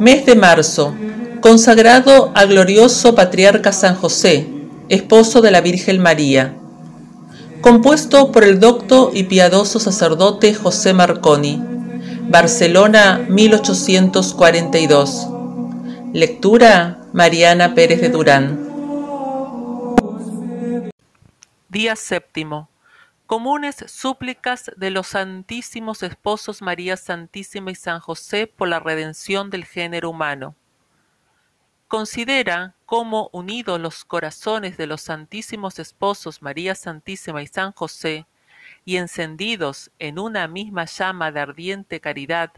Mes de marzo, consagrado al glorioso patriarca San José, esposo de la Virgen María. Compuesto por el docto y piadoso sacerdote José Marconi. Barcelona, 1842. Lectura Mariana Pérez de Durán. Día séptimo. Comunes súplicas de los Santísimos Esposos María Santísima y San José por la redención del género humano. Considera cómo unidos los corazones de los Santísimos Esposos María Santísima y San José, y encendidos en una misma llama de ardiente caridad,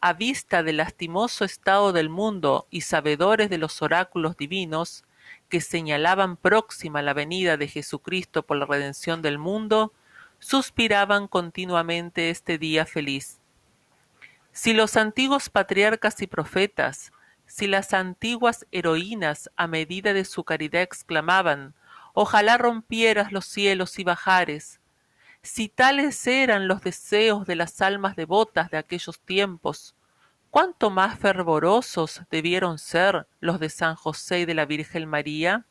a vista del lastimoso estado del mundo y sabedores de los oráculos divinos, que señalaban próxima la venida de Jesucristo por la redención del mundo, suspiraban continuamente este día feliz. Si los antiguos patriarcas y profetas, si las antiguas heroínas a medida de su caridad exclamaban, ojalá rompieras los cielos y bajares, si tales eran los deseos de las almas devotas de aquellos tiempos, ¿Cuánto más fervorosos debieron ser los de San José y de la Virgen María?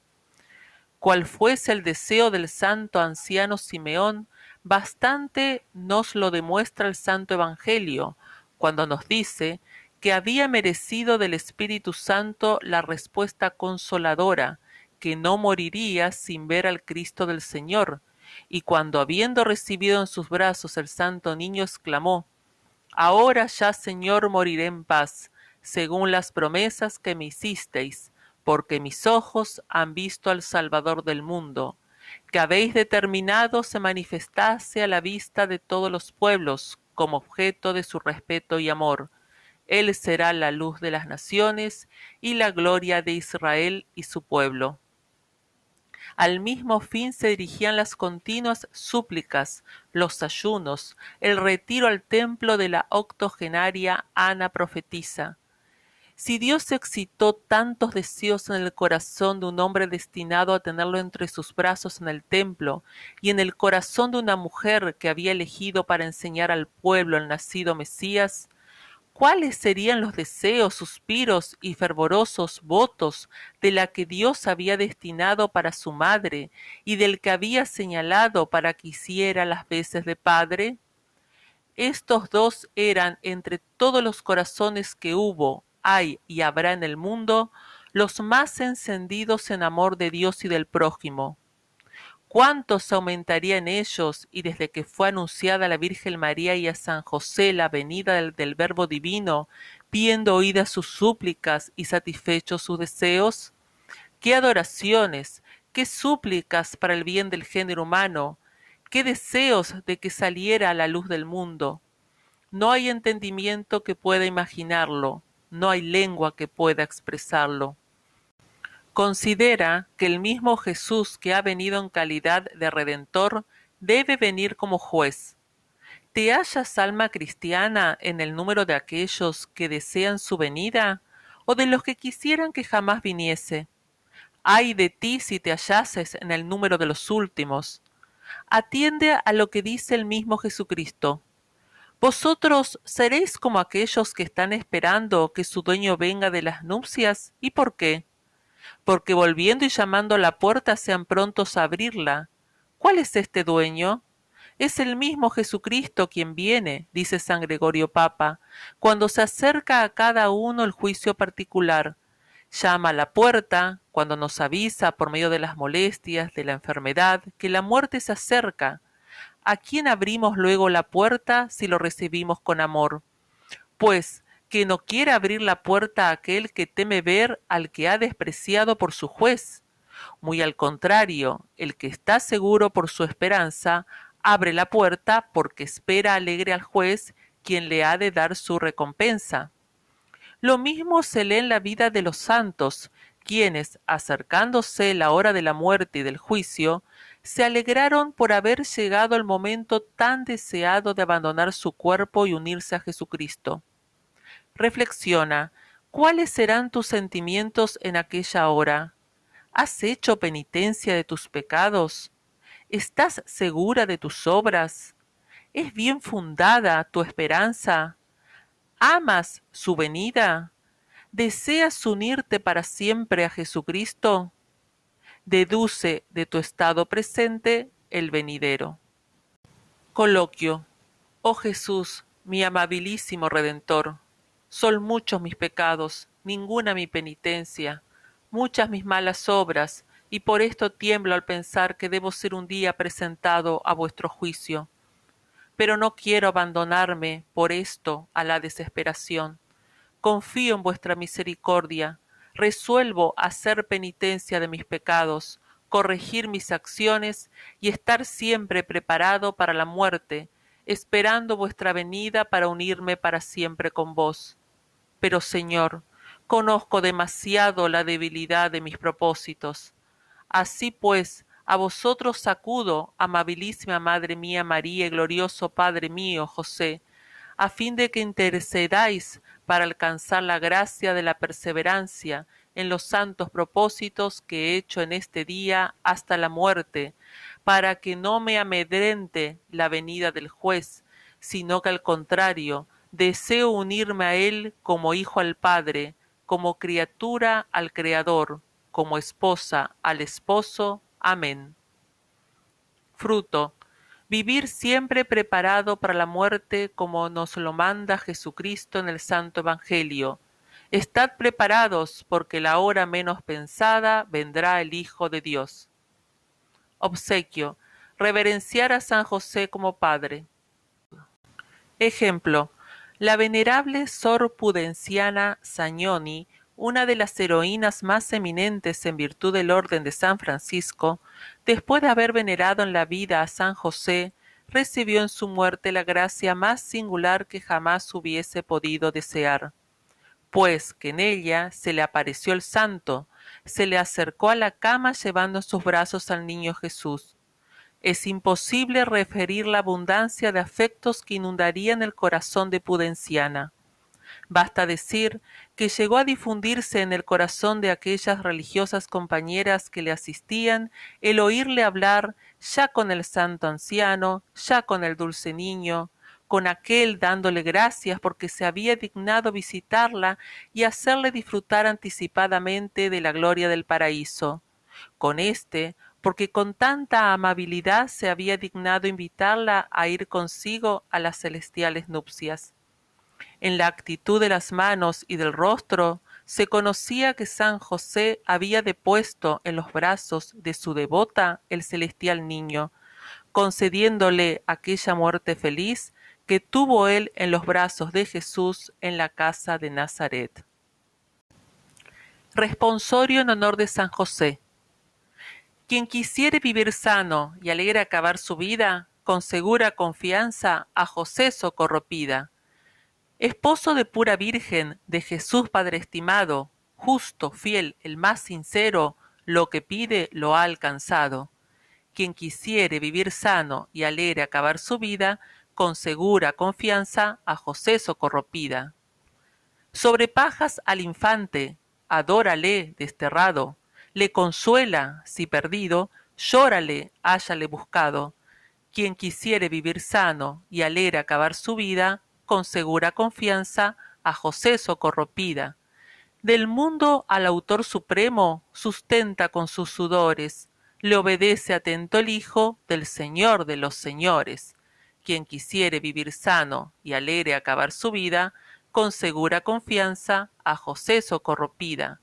Cual fuese el deseo del santo anciano Simeón, bastante nos lo demuestra el Santo Evangelio, cuando nos dice que había merecido del Espíritu Santo la respuesta consoladora, que no moriría sin ver al Cristo del Señor, y cuando habiendo recibido en sus brazos el santo niño exclamó, Ahora ya, Señor, moriré en paz, según las promesas que me hicisteis, porque mis ojos han visto al Salvador del mundo, que habéis determinado se manifestase a la vista de todos los pueblos como objeto de su respeto y amor. Él será la luz de las naciones y la gloria de Israel y su pueblo. Al mismo fin se dirigían las continuas súplicas, los ayunos, el retiro al templo de la octogenaria Ana profetisa. Si Dios excitó tantos deseos en el corazón de un hombre destinado a tenerlo entre sus brazos en el templo, y en el corazón de una mujer que había elegido para enseñar al pueblo el nacido Mesías, cuáles serían los deseos, suspiros y fervorosos votos de la que Dios había destinado para su madre y del que había señalado para que hiciera las veces de padre? Estos dos eran entre todos los corazones que hubo, hay y habrá en el mundo, los más encendidos en amor de Dios y del prójimo cuántos aumentaría en ellos y desde que fue anunciada a la Virgen María y a San José la venida del, Verbo Divino, viendo oídas sus súplicas y satisfechos sus deseos? ¿Qué adoraciones, qué súplicas para el bien del género humano, qué deseos de que saliera a la luz del mundo? No hay entendimiento que pueda imaginarlo, no hay lengua que pueda expresarlo. Considera que el mismo Jesús que ha venido en calidad de Redentor debe venir como juez. ¿Te hallas alma cristiana en el número de aquellos que desean su venida o de los que quisieran que jamás viniese? Ay de ti si te hallases en el número de los últimos. Atiende a lo que dice el mismo Jesucristo. Vosotros seréis como aquellos que están esperando que su dueño venga de las nupcias. ¿Y por qué? Porque volviendo y llamando a la puerta sean prontos a abrirla. ¿Cuál es este dueño? Es el mismo Jesucristo quien viene, dice San Gregorio Papa, cuando se acerca a cada uno el juicio particular. Llama a la puerta, cuando nos avisa por medio de las molestias, de la enfermedad, que la muerte se acerca. ¿A quién abrimos luego la puerta si lo recibimos con amor? Pues que no quiere abrir la puerta a aquel que teme ver al que ha despreciado por su juez. Muy al contrario, el que está seguro por su esperanza, abre la puerta porque espera alegre al juez quien le ha de dar su recompensa. Lo mismo se lee en la vida de los santos, quienes, acercándose la hora de la muerte y del juicio, se alegraron por haber llegado el momento tan deseado de abandonar su cuerpo y unirse a Jesucristo. Reflexiona, ¿cuáles serán tus sentimientos en aquella hora? ¿Has hecho penitencia de tus pecados? ¿Estás segura de tus obras? ¿Es bien fundada tu esperanza? ¿Amas su venida? ¿Deseas unirte para siempre a Jesucristo? Deduce de tu estado presente el venidero. Coloquio. Oh Jesús, mi amabilísimo Redentor, son muchos mis pecados, ninguna mi penitencia, muchas mis malas obras, y por esto tiemblo al pensar que debo ser un día presentado a vuestro juicio. Pero no quiero abandonarme por esto a la desesperación. Confío en vuestra misericordia, resuelvo hacer penitencia de mis pecados, corregir mis acciones y estar siempre preparado para la muerte, esperando vuestra venida para unirme para siempre con vos. Pero, Señor, conozco demasiado la debilidad de mis propósitos. Así pues, a vosotros acudo, amabilísima Madre mía María y glorioso Padre mío José, a fin de que intercedáis para alcanzar la gracia de la perseverancia en los santos propósitos que he hecho en este día hasta la muerte, para que no me amedrente la venida del juez, sino que al contrario, deseo unirme a él como hijo al Padre, como criatura al Creador, como esposa al esposo. Amén. Fruto. Vivir siempre preparado para la muerte como nos lo manda Jesucristo en el Santo Evangelio. Estad preparados porque la hora menos pensada vendrá el Hijo de Dios. Obsequio. Reverenciar a San José como Padre. Ejemplo. La venerable Sor Pudenciana Sagnoni una de las heroínas más eminentes en virtud del orden de San Francisco, después de haber venerado en la vida a San José, recibió en su muerte la gracia más singular que jamás hubiese podido desear, pues que en ella se le apareció el santo, se le acercó a la cama llevando en sus brazos al niño Jesús. Es imposible referir la abundancia de afectos que inundarían el corazón de Pudenciana. Basta decir que llegó a difundirse en el corazón de aquellas religiosas compañeras que le asistían el oírle hablar ya con el santo anciano, ya con el dulce niño, con aquel dándole gracias porque se había dignado visitarla y hacerle disfrutar anticipadamente de la gloria del paraíso, con éste porque con tanta amabilidad se había dignado invitarla a ir consigo a las celestiales nupcias en la actitud de las manos y del rostro, se conocía que San José había depuesto en los brazos de su devota el celestial niño, concediéndole aquella muerte feliz que tuvo él en los brazos de Jesús en la casa de Nazaret. Responsorio en honor de San José. Quien quisiere vivir sano y alegre acabar su vida, con segura confianza a José socorropida Esposo de pura Virgen, de Jesús Padre estimado, justo, fiel, el más sincero, lo que pide lo ha alcanzado. Quien quisiere vivir sano y alegre acabar su vida, con segura confianza a José socorropida. Sobre pajas al infante, adórale desterrado, le consuela, si perdido, llórale, háyale buscado. Quien quisiere vivir sano y alegre acabar su vida, con segura confianza a José Socorropida. Del mundo al autor supremo sustenta con sus sudores, le obedece atento el Hijo del Señor de los señores. Quien quisiere vivir sano y alegre acabar su vida, con segura confianza a José Socorropida.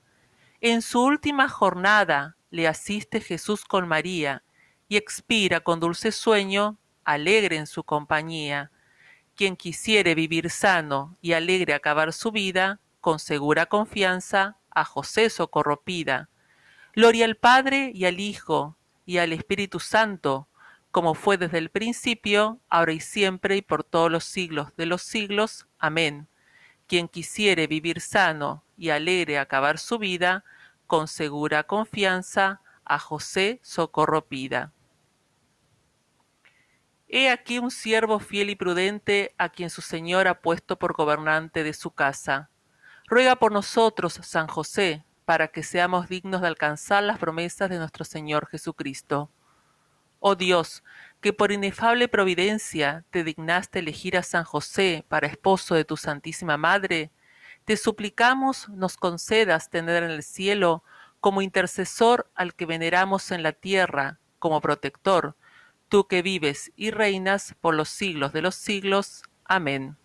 En su última jornada le asiste Jesús con María, y expira con dulce sueño, alegre en su compañía quien quisiere vivir sano y alegre acabar su vida, con segura confianza, a José socorropida. Gloria al Padre y al Hijo y al Espíritu Santo, como fue desde el principio, ahora y siempre y por todos los siglos de los siglos. Amén. Quien quisiere vivir sano y alegre acabar su vida, con segura confianza, a José socorropida. He aquí un siervo fiel y prudente a quien su Señor ha puesto por gobernante de su casa. Ruega por nosotros, San José, para que seamos dignos de alcanzar las promesas de nuestro Señor Jesucristo. Oh Dios, que por inefable providencia te dignaste elegir a San José para esposo de tu Santísima Madre, te suplicamos nos concedas tener en el cielo como intercesor al que veneramos en la tierra, como protector, tú que vives y reinas por los siglos de los siglos. Amén.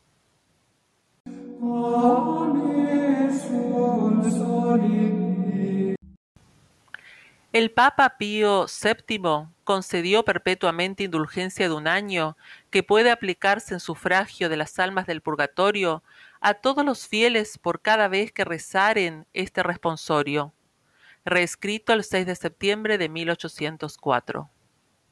El Papa Pío VII concedió perpetuamente indulgencia de un año que puede aplicarse en sufragio de las almas del purgatorio a todos los fieles por cada vez que rezaren este responsorio. Reescrito el 6 de septiembre de 1804.